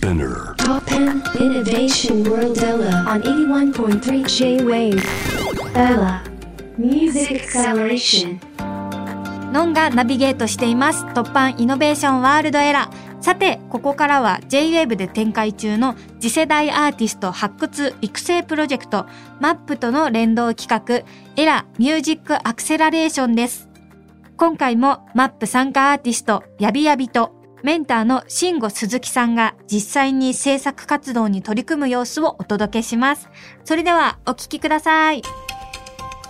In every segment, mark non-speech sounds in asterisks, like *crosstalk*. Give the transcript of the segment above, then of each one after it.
Spinner. Top 10 Innovation World Ella on 81.3 J-Wave. Ella Music Acceleration. ノンがナビゲートしています突版イノベーションワールドエラーさてここからは J-WAVE で展開中の次世代アーティスト発掘育成プロジェクト MAP との連動企画エラミュージックアクセラレーションです今回も MAP 参加アーティストやびやびとメンターの慎吾鈴木さんが実際に制作活動に取り組む様子をお届けしますそれではお聞きください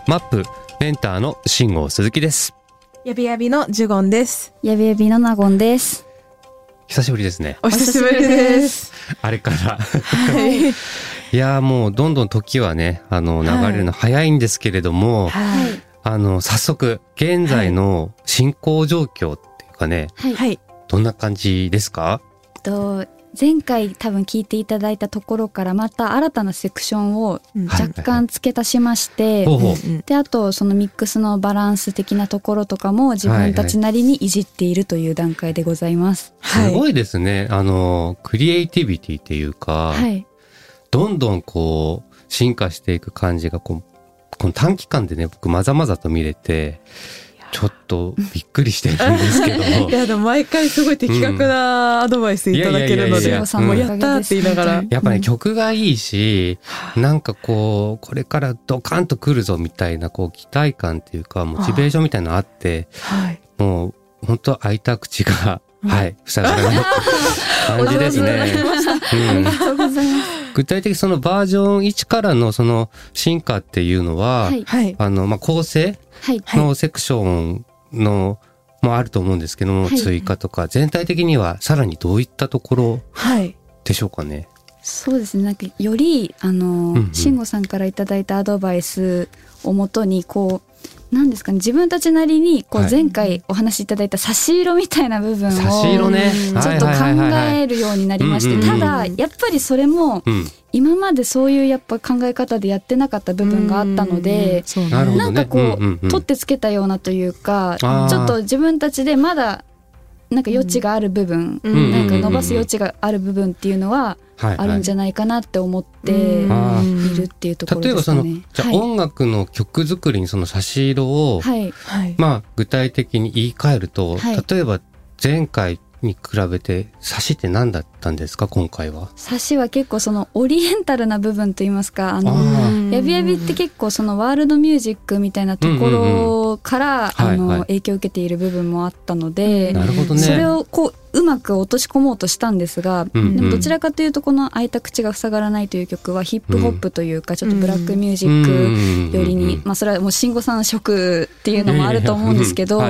マップメンターの慎吾鈴木ですやびやびのジュゴンです。やびやびのなごんです。久しぶりですねお久しぶりです。*laughs* あれからはい。*laughs* いやーもうどんどん時はねあの流れるの早いんですけれども、はい。あの早速現在の進行状況っていうかね、はい。はい。どんな感じですか？と前回多分聞いていただいたところからまた新たなセクションを若干付け足しまして、であとそのミックスのバランス的なところとかも自分たちなりにいじっているという段階でございます。はい。すごいですねあのクリエイティビティっていうか、はい。どんどんこう進化していく感じがこうこの短期間でね僕まざまざと見れてちょっとびっくりしてるんですけど *laughs* いやでも毎回すごい的確なアドバイスいただけるので、もうやったーって言いながら。やっぱりうん曲がいいし、なんかこう、これからドカンと来るぞみたいな、こう、期待感っていうか、モチベーションみたいなのあって、はい。もう、本当開いた口が、はい、塞がらない感じですね。*laughs* うんありがとうございます。具体的にそのバージョン1からのその進化っていうのは、はい。はい。あの、まあ、構成はい。のセクションの、もあると思うんですけども、はい追加とか、全体的にはさらにどういったところはい。でしょうかね？そうですねなんかよりあのんうん慎吾さんからいただいたアドバイスをもとにこうなんですかね自分たちなりにこうはい。前回お話しいただいた差し色みたいな部分をちょっと考えるようになりましてただやっぱりそれもうん。今までそういうやっぱ考え方でやってなかった部分があったのでなんかこう取ってつけたようなというかちょっと自分たちでまだなんか余地がある部分うん。なんか伸ばす余地がある部分っていうのははい。あるんじゃないかなって思っているっていうところ例えばその、ですかね。じゃあはい音楽の曲作りにその差し色を、はい、はい。まあ具体的に言い換えると、はい。例えば前回に比べて差しって何だったんですか？今回は。サシは結構そのオリエンタルな部分といいますかああのー。やびやびって結構そのワールドミュージックみたいなところから、あの影響を受けている部分もあったので、なるほどね。それをこううまく落とし込もうとしたんですが、うんうん。でもどちらかというとこの「開いた口が塞がらない」という曲はヒップホップというかちょっとブラックミュージックよりに、まあそれはもう慎吾さん色 *laughs* っていうのもあると思うんですけど、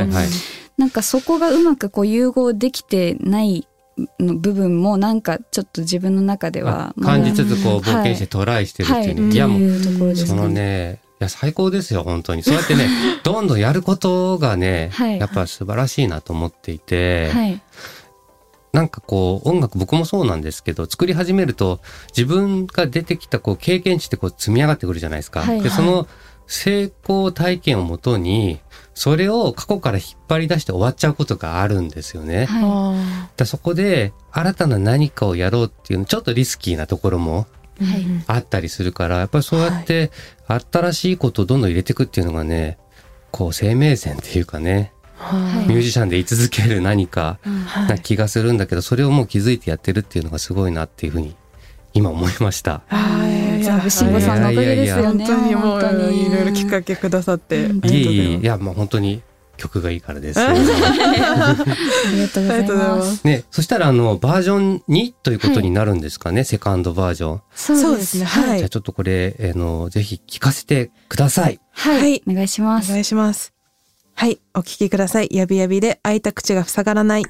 なんかそこがうまくこう融合できてないの部分もなんかちょっと自分の中ではあ感じつつこう冒険してトライしてるっていうね。はいい、やもう、そのね、いや最高ですよ本当に。そうやってね、*laughs* どんどんやることがね、はいやっぱ素晴らしいなと思っていて、はいなんかこう音楽僕もそうなんですけど作り始めると自分が出てきたこう経験値ってこう積み上がってくるじゃないですか。はいでその成功体験をもとにそれを過去から引っ張り出して終わっちゃうことがあるんですよね。はあでそこで新たな何かをやろうっていうちょっとリスキーなところもあったりするからやっぱりそうやって新しいことをどんどん入れていくっていうのがねこう生命線っていうかねはい。ミュージシャンで居続ける何かはない気がするんだけど、それをもう気づいてやってるっていうのがすごいなっていうふうに今思いました。はい。全部慎吾さんのおかげですよ本ね当にもう本当にいろいろきっかけくださって。いえいえいや、もう本当に曲がいいからです。い *laughs* ありがとうございまますす。ね、そしたらあの、バージョン2ということになるんですかね、セカンドバージョン。そうですね。はじゃあい。ちょっとこれ、あの、ぜひ聞かせてください。はい、はいお願いしますお願いします。はい。お聞きください。やびやびで開いた口が塞がらない。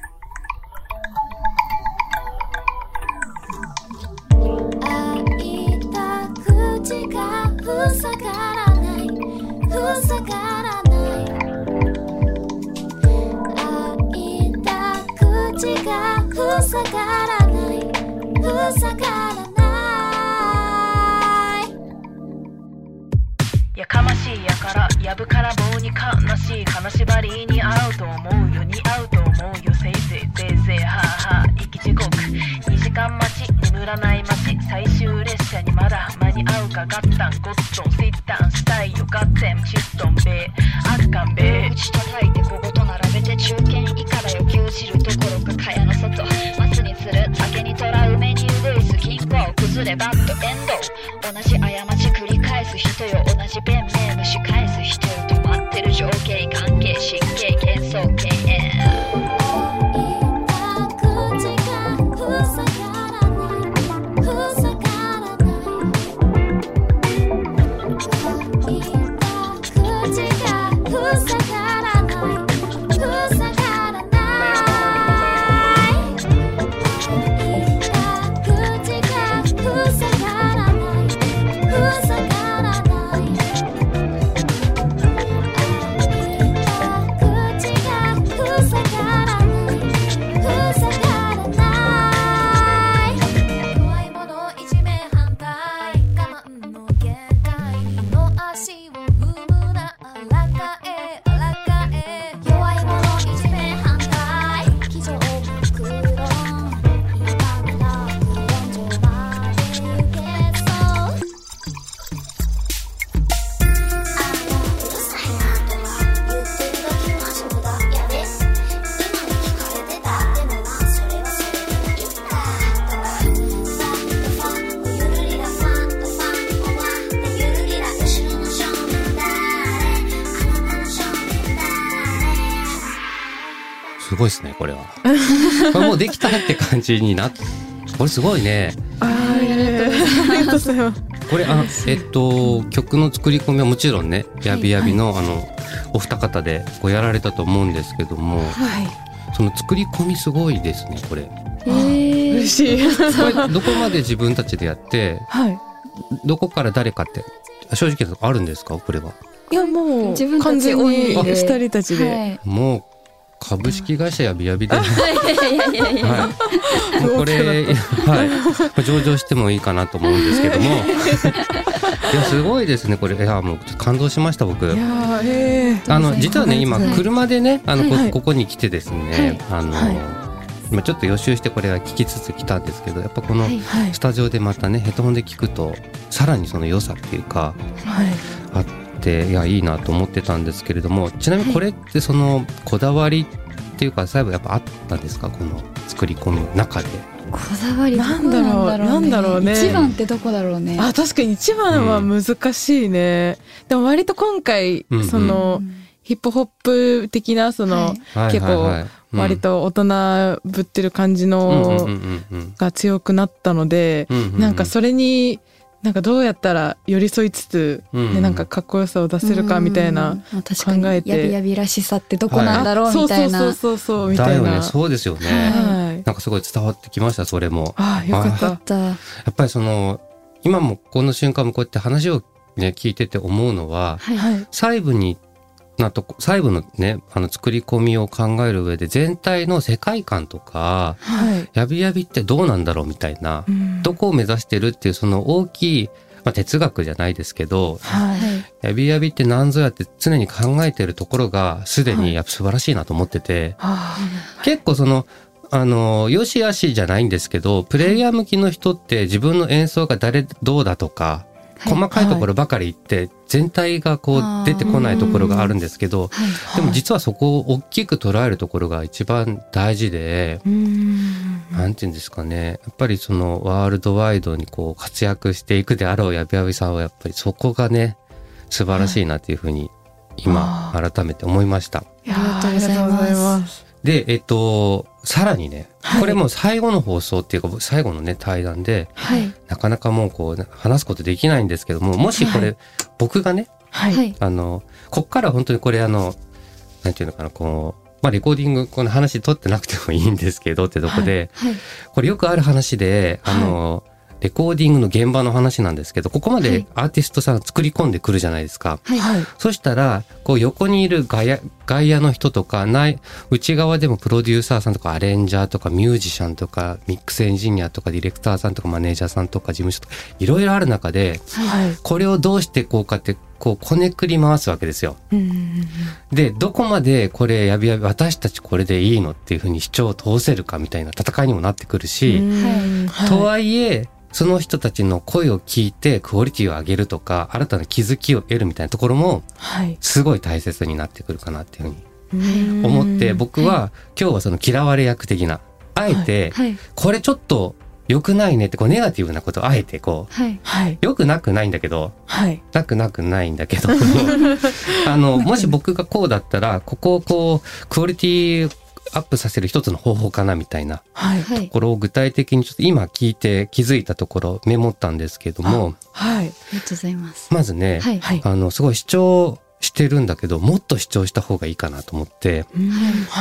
かガッタンゴットンセッタンスタイルガッテンシごいですねこれはこれもうできたって感じになってこれすごいねありがとうございます。これあのえっと曲の作り込みはもちろんねやびやびのあのお二方でこうやられたと思うんですけどもはい。その作り込みすごいですねこれ嬉しい。これどこまで自分たちでやってはい。どこから誰かって正直あるんですかこれは？いやもう自分たち完全にオンリーで二人たちで。はいもう株式会社やびやびで、はい。これ、はい、上場してもいいかなと思うんですけども。*laughs* いやすごいですねこれ。いやもう感動しました僕。あの実はね今はい。車でねあのこ,、はいここに来てですね、あの、はい。今ちょっと予習してこれは聞きつつ来たんですけどやっぱこのはい。はい。スタジオでまたねヘッドホンで聞くとさらにその良さっていうかはい。あっていやいいなと思ってたんですけれどもちなみにこれってそのこだわりっていうか最後やっぱあったんですか？この作り込みの中で。こだわりどこなんだろうなんだろうね。一番ってどこだろうね。あ確かに一番は難しいね。でも割と今回うんうん。その、うんヒップホップ的なその、はい。結構割と大人ぶってる感じのが強くなったので、なんかそれになんかどうやったら寄り添いつつ、うんねなんかかっこよさを出せるかみたいな、うんまあ確かに考えてやびやびらしさってどこなんだろうみたいな、そうそうそうそうみたいな。だよねそうですよね。はい。なんかすごい伝わってきましたそれも。ああよかったやっぱりその今もこの瞬間もこうやって話をね聞いてて思うのははいはい。細部になとこ細部のねあの作り込みを考える上で全体の世界観とかはい。やびやびってどうなんだろうみたいなうんどこを目指してるっていうその大きい、まあ、哲学じゃないですけどはい。やびやびって何ぞやって常に考えてるところがすでにやっぱ素晴らしいなと思ってて、あ結構そのあのよしあしじゃないんですけどプレイヤー向きの人って自分の演奏が誰どうだとか、はい細かいところばかり言って全体がこう出てこないところがあるんですけどはい。でも実はそこを大きく捉えるところが一番大事で。なんていうんですかね。やっぱりそのワールドワイドにこう活躍していくであろうやびやびさんはやっぱりそこがね素晴らしいなっていうふうに今あ改めて思いました。ありがとうございますす。でえっとさらにねはい。これもう最後の放送っていうか最後のね対談ではい。なかなかもうこう話すことできないんですけどももしこれ、は僕がねあのこっから本当にこれあのなんていうのかなこうまあレコーディングこの話取ってなくてもいいんですけどってとこで、はい。これよくある話で、あの、レコーディングの現場の話なんですけど、ここまではいアーティストさん作り込んでくるじゃないですか。はいはい。そしたら、こう横にいる外野外野の人とか、ない、内側でもプロデューサーさんとかアレンジャーとかミュージシャンとかミックスエンジニアとかディレクターさんとかマネージャーさんとか事務所とか、いろいろある中で、はい。これをどうしていこうかってこうこねくり回すわけですよ。うんで、どこまでこれやびやび私たちこれでいいのっていうふうに主張を通せるかみたいな戦いにもなってくるし、はいとはいえ、その人たちの声を聞いてクオリティを上げるとか、新たな気づきを得るみたいなところも、はい。すごい大切になってくるかなっていうふうにうん。思って、僕は今日はその嫌われ役的な、あえて、はい。これちょっと良くないねって、こうネガティブなことをあえてこう、はい。くなくないんだけど、はい。なくなくないんだけど、*laughs* あの、もし僕がこうだったら、ここをこう、クオリティアップさせる一つの方法かなみたいなはい。はいところを具体的にちょっと今聞いて気づいたところメモったんですけども、はい。ありがとうございます。まずね、はい。はい。あの、すごい主張してるんだけど、もっと主張した方がいいかなと思って、っ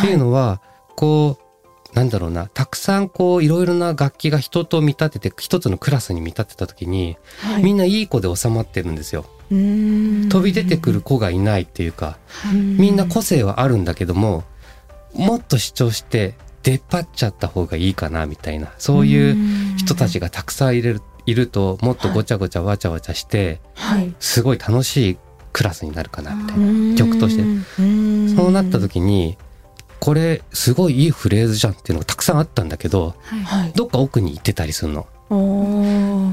ていうのは、こう、なんだろうな、たくさんこう、いろいろな楽器が人と見立てて、一つのクラスに見立てた時に、はい。みんないい子で収まってるんですよ。うん。飛び出てくる子がいないっていうか、みんな個性はあるんだけども、もっと主張して出っ張っちゃった方がいいかなみたいな、そういう人たちがたくさんいるいると、もっとごちゃごちゃわちゃわちゃして、はい。すごい楽しいクラスになるかなみたいな。曲として。てそうなった時に、これすごいいいフレーズじゃんっていうのがたくさんあったんだけど、はい。どっか奥に行ってたりするの。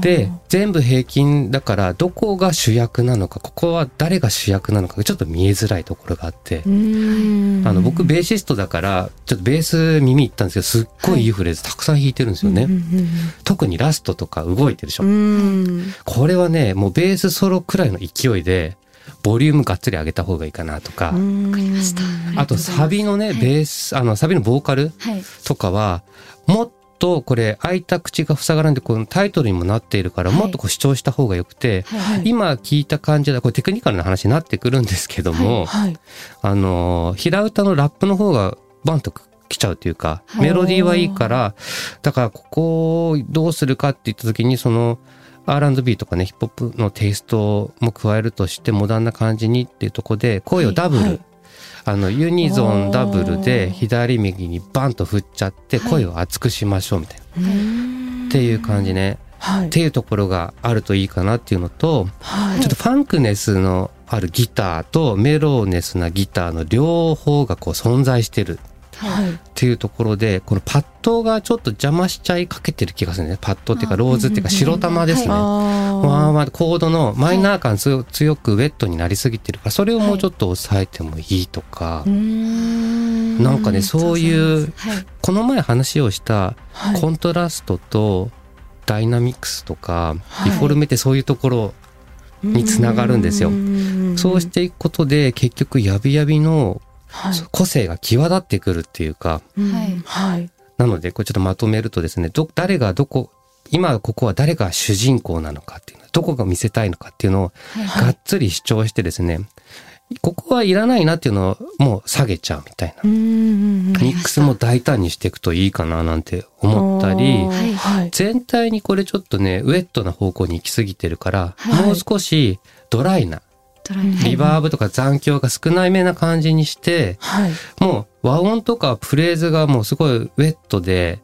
で、全部平均だから、どこが主役なのか、ここは誰が主役なのか、ちょっと見えづらいところがあって、うん。あの、僕、ベーシストだから、ちょっとベース耳いったんですけど、すっごいいいフレーズたくさん弾いてるんですよね。うん特にラストとか動いてるでしょ。うん。これはね、もうベースソロくらいの勢いで、ボリュームがっつり上げた方がいいかなとか、うん。わかりました。あとサビのね、ベース、あの、サビのボーカルはい。とかは、もっとこれ、開いた口が塞がらんで、このタイトルにもなっているから、はい。もっとこう主張した方がよくて、はい今聞いた感じだ、これテクニカルな話になってくるんですけども、はいあのー、平歌のラップの方がバンと来ちゃうというか、はい。メロディーはいいから、だからここをどうするかって言った時に、その、R&B とかね、ヒップホップのテイストも加えるとして、モダンな感じにっていうところで、声をダブル、はいあの、ユニゾンダブルで左右にバンと振っちゃって、声を厚くしましょうみたいな。っていう感じね。はい。っていうところがあるといいかなっていうのと、はい。ちょっとファンクネスのあるギターとメローネスなギターの両方がこう存在してるはい。っていうところで、このパッドがちょっと邪魔しちゃいかけてる気がするね。パッドっていうかローズっていうか白玉ですね。あわーわーコードのマイナー感強強くウェットになりすぎてるから、それをもうちょっと抑えてもいいとか、ーなんかね、そういう、はい。この前話をしたはい。コントラストとダイナミックスとか、はい。ディフォルメってそういうところにつながるんですよ。ん。そうしていくことで結局ヤビヤビのはい。個性が際立ってくるっていうか、うんはい。はい。なのでこれちょっとまとめるとですね、ど、誰がどこ、今ここは誰が主人公なのかっていうの、どこが見せたいのかっていうのをはい。がっつり主張してですね、ここはいらないなっていうのをもう下げちゃうみたいな。ミックスも大胆にしていくといいかななんて思ったり全体にこれちょっとね、ウェットな方向に行き過ぎてるから、はい。もう少しドライな、リバーブとか残響が少ないめな感じにして、はい。もう和音とかフレーズがもうすごいウェットで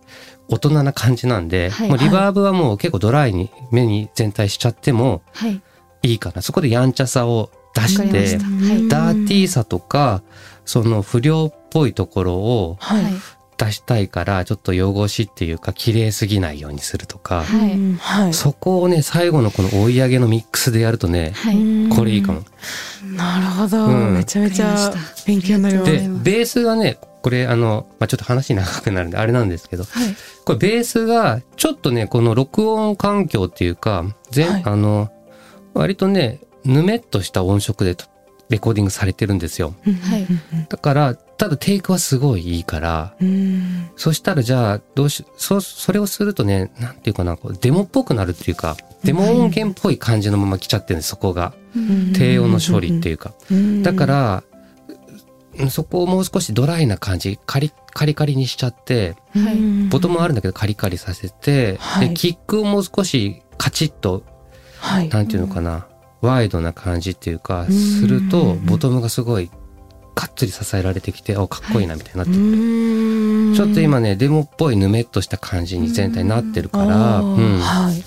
大人な感じなんで、はい。もうリバーブはもう結構ドライに目に全体しちゃってもはい。いいかな。そこでやんちゃさを出してダーティーさとか、その不良っぽいところをははいい出したいから、ちょっと汚しっていうか綺麗すぎないようにするとか、はい。うんはい。そこをね、最後のこの追い上げのミックスでやるとね、はい。これいいかも。なるほど、うん。めちゃめちゃ勉強になります。でベースがね、これあの、まあ、ちょっと話長くなるんであれなんですけど、はい。これベースがちょっとね、この録音環境っていうか、全、はい。あの、割とね、ぬめっとした音色でレコーディングされてるんですよ。はい。だから、ただテイクはすごいいいから、うんそしたらじゃあ、どうし、そ、それをするとね、なんていうかな、こうデモっぽくなるっていうか、デモ音源っぽい感じのまま来ちゃってるんです、そこが。うん。低音の処理っていうか。うん。だから、うんそこをもう少しドライな感じ、カリカリカリにしちゃって、はい。ボトムはあるんだけどカリカリさせて、はい。で、キックをもう少しカチッと、はい。なんていうのかな、ワイドな感じっていうか、ん。すると、ボトムがすごい、がっつり支えられてきて、おかっこいいなみたいになってくるうんちょっと今ね、デモっぽいぬめっとした感じに全体になってるから、うん。はい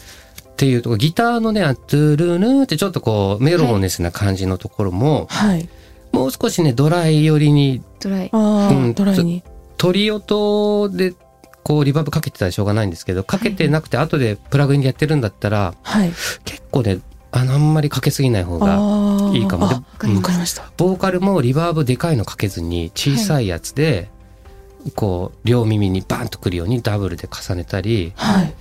っていうとこギターのね、あトゥルヌーってちょっとこうメロネスな感じのところも、はい。もう少しね、ドライ寄りにドライああ、うんドライに。鳥音でこうリバーブかけてたらしょうがないんですけど、かけてなくて後でプラグインでやってるんだったら、はい。結構ね、あのあんまりかけすぎない方が。いいかも。か。ボーカルもリバーブでかいのかけずに小さいやつで、こう両耳にバンとくるようにダブルで重ねたりはい。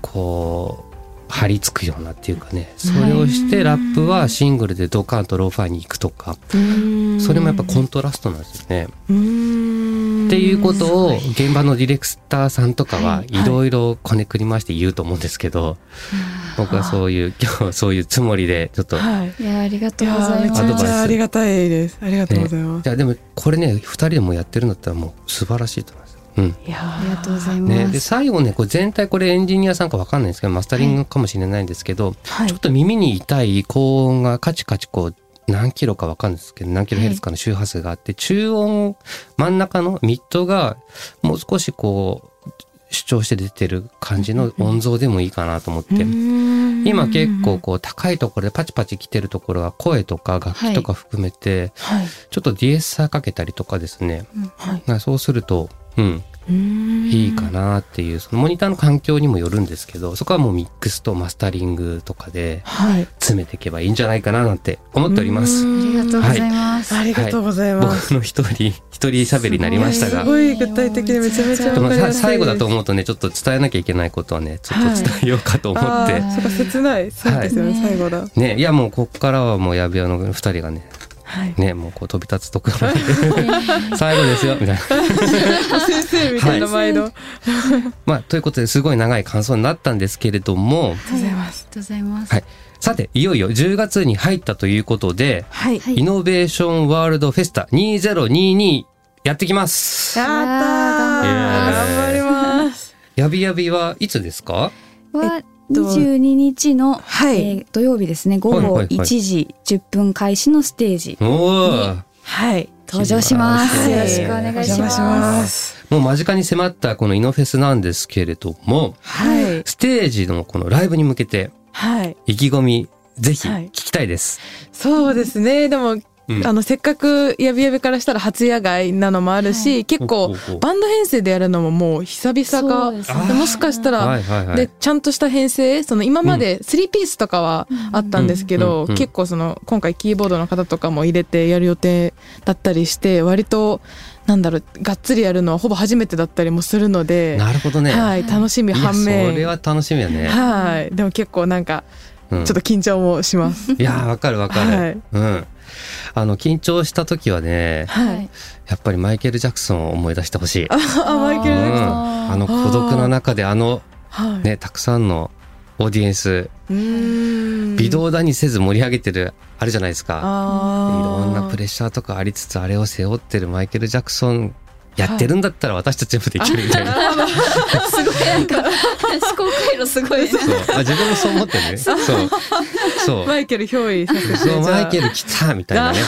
こう張り付くようなっていうかねそれをしてラップはシングルでドカンとローファーに行くとかそれもやっぱコントラストなんですよね。っていうことを現場のディレクターさんとかははいいろいろこねくり回して言うと思うんですけど、僕はそういう *laughs* 今日そういうつもりでちょっとはい。いやありがというやございますーめちゃめちゃありがたいです。ありがとうございます。じゃあでもこれね2人でもやってるんだったらもう素晴らしいと思います。うん。いやありがとうございね、でます、最後ねこれ全体これエンジニアさんか分かんないんですけどマスタリングかもしれないんですけど、はい。ちょっと耳に痛い高音がカチカチこう何キロか分かんないですけど何キロヘルツかの周波数があって、中音真ん中のミッドがもう少しこう主張して出てる感じの音像でもいいかなと思って。今結構こう高いところでパチパチ来てるところは声とか楽器とか含めてはい。ちょっとディエッサーかけたりとかですね、はい。まあそうすると、うん、いいいかなっていうそのモニターの環境にもよるんですけどそこはもうミックスとマスタリングとかではい。詰めていけばいいんじゃないかななんて思っております。ありがとうございます、ありがとうございます。僕の一人一人喋りになりましたがす。ごい具体的でめちゃめちゃでもさわかりやすいです。最後だと思うとねちょっと伝えなきゃいけないことはねちょっと伝えようかと思って、あーそっか切ない。そうですよね、はい最後だ。ねいやもうこっからはもうやべやの二人がねはい。ねもうこう飛び立つところで *laughs* 最後ですよみたいな。先生みたいな毎度。ありまあということですごい長い感想になったんですけれどもがとうございます。ありがとうございます、はいさていよいよ10月に入ったということではい。はいイノベーションワールドフェスタ2022やってきます。やった頑張ります。やびやびはいつですか？22日の、はいえー土曜日ですね午後はいはいはい1時10分開始のステージおおはい。登場します、はいよろしくお願いします。もう間近に迫ったこのイノフェスなんですけれども、はい。ステージのこのライブに向けてはい。意気込みぜひはい聞きたいです。そうですね。でも、うんあの、せっかくやびやびからしたら初野外なのもあるし、結構ほうほうほうバンド編成でやるのももう久々か。ねでもしかしたら、はいはいはい。でちゃんとした編成その今まで3ピースとかはあったんですけど、結構その今回キーボードの方とかも入れてやる予定だったりして割となんだろうがっつりやるのはほぼ初めてだったりもするので、なるほどね。はい、楽しみいや反面それは楽しみだね。はい、でも結構なんかうんちょっと緊張もします。いやーわかるわかる。はいうん。あの緊張した時はね、はい、やっぱりマイケル・ジャクソンを思い出してほしい。あマイケル・ジャクソン、うん。あの孤独の中であのはい、ねたくさんのオーディエンス微動だにせず盛り上げてるあるじゃないですか。いあろんなプレッシャーとかありつつあれを背負ってるマイケル・ジャクソンやってるんだったら私たちもできるみたいな。すごい。なんか思考回路すごいそう。あ自分もそう思ってね。そう。そう。マイケル憑依させてそうマイケルル来たみたいなね。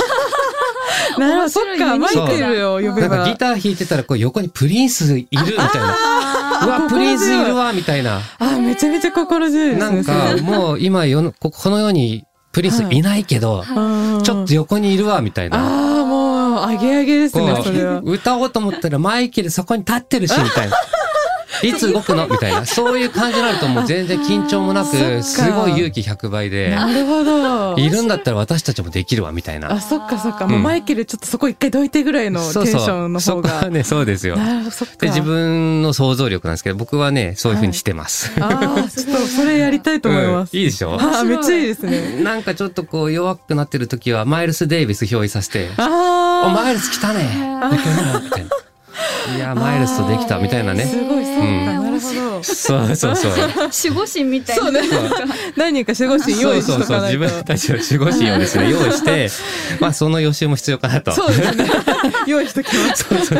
なるほど。そっかマイケルを呼べば。なんかギター弾いてたらこう横にプリンスいるみたいな。うわプリンスいるわみたいな。あめちゃめちゃ心強いですねなんかもう今世のここの世にプリンスいないけど、うんちょっと横にいるわみたいな。ああもうあげあげですねこそれは。う歌おうと思ったらマイケルそこに立ってるし *laughs* みたいな。いつ動くの？みたいな。そういう感じになるともう全然緊張もなく、すごい勇気100倍で、なるほど。いるんだったら私たちもできるわみたいな。あそっかそっか。もうマイケルちょっとそこ一回どいてぐらいのテンションの方が。そこはね、そうですよ。で、自分の想像力なんですけど、僕はね、そういう風にしてます。ああちょっとそれやりたいと思います、うん。いいでしょ？ああめっちゃいいですね。なんかちょっとこう弱くなってる時は、マイルス・デイビス表示させて、お、あマイルス来たねいな。いや、マイルスとできたみたいなあすね。ごいそうなるほど。そうそうそう。守護神みたいな。そうね。何人か守護神用意しそうそうそう。とかないと自分たちの守護神をですね、*laughs* 用意して、まあその予習も必要かなと。そうですね。*laughs* 用意しときます。そうそう。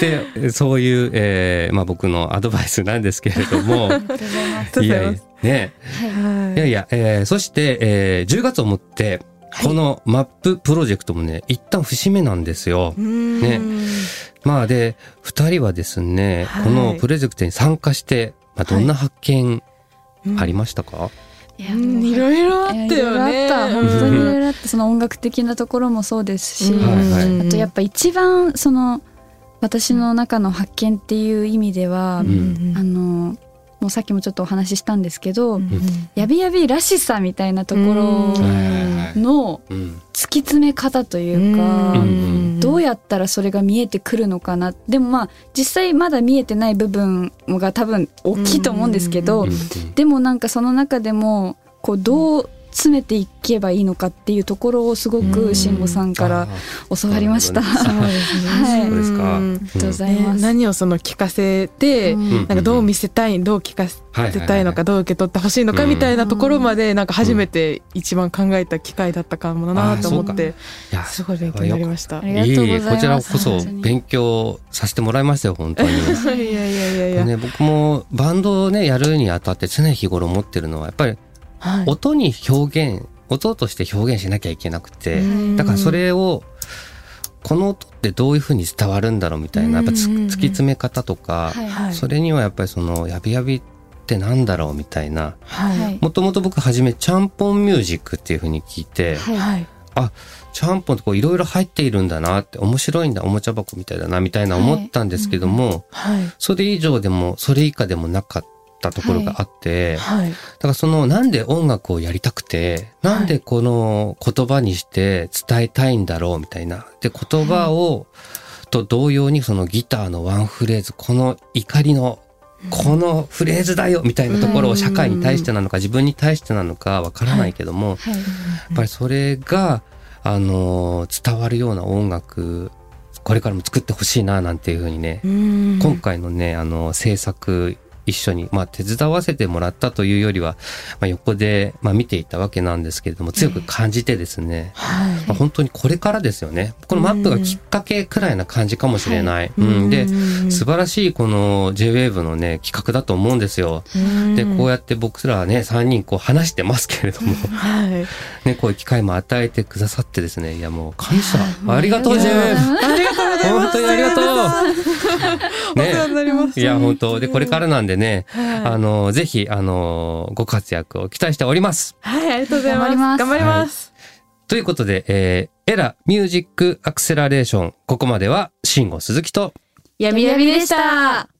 で、そういう、えーまあ僕のアドバイスなんですけれども、ありがとうございます。いやいや、ね。はい。いやいや、えーそして、えー10月をもって、このマッププロジェクトもね、一旦節目なんですよ。ねね。まあで、二人はですね、はい。このプロジェクトに参加して、まあ、どんな発見ありましたか、いやうんいろいろあったよね。いろいろあった。本当にいろいろあった。その音楽的なところもそうですし、あとやっぱ一番その私の中の発見っていう意味では、ん。あのもうさっきもちょっとお話ししたんですけど、うん。やびやびらしさみたいなところのうん。突き詰め方というか、うん。どうやったらそれが見えてくるのかな？でもまあ実際まだ見えてない部分が多分大きいと思うんですけど、うん。でもなんかその中でもこうどう詰めていけばいいのかっていうところをすごく慎吾さんから教わりました。何をその聞かせて、うん。なんかどう見せたいどう聞かせたいのかどう受け取ってほしいのかみたいなところまでなんか初めて一番考えた機会だったかもなと思っていやすごい勉強になりました。いいこちらこそ勉強させてもらいましたよ本当に。*laughs* いやいやいやいや。ね、僕もバンドをねやるにあたって常日頃思ってるのはやっぱりはい。音に表現音として表現しなきゃいけなくてうん。だからそれをこの音ってどういうふうに伝わるんだろうみたいなやっぱ突き詰め方とかはい。はい。それにはやっぱりそのやびやびってなんだろうみたいなはい。はいもともと僕初めちゃんぽんミュージックっていうふうに聞いてはい。はいちゃんぽんってこういろいろ入っているんだなって面白いんだおもちゃ箱みたいだなみたいな思ったんですけども、はい。それ以上でもそれ以下でもなかったところがあって、はい。だからそのなんで音楽をやりたくて、なんでこの言葉にして伝えたいんだろうみたいな。で、言葉を、と同様にそのギターのワンフレーズ、この怒りの、このフレーズだよみたいなところを社会に対してなのか自分に対してなのかわからないけども、はい。やっぱりそれが、あのー伝わるような音楽、これからも作ってほしいななんていうふうにね、うん。今回のね、あの、制作一緒に、まあ、手伝わせてもらったというよりは、まあ、横で、まあ、見ていたわけなんですけれども、強く感じてですね、はい。まあ、本当にこれからですよね。このマップがきっかけくらいな感じかもしれない。うん、で、素晴らしいこの J-Wave のね、企画だと思うんですよ。で、こうやって僕らはね、3人こう話してますけれども、はい。ね、こういう機会も与えてくださってですね、いやもう感謝。ありがとう、あり J-Wave! ありがとう本当にありがとう。お世話になります。いや、本当。で、これからなんでね、はい。あの、ぜひ、あの、ご活躍を期待しております。はいありがとうございます。頑張ります。頑張ります。ということで、えー、エラミュージックアクセラレーション、ここまでは、慎吾鈴木と、やびやびでした。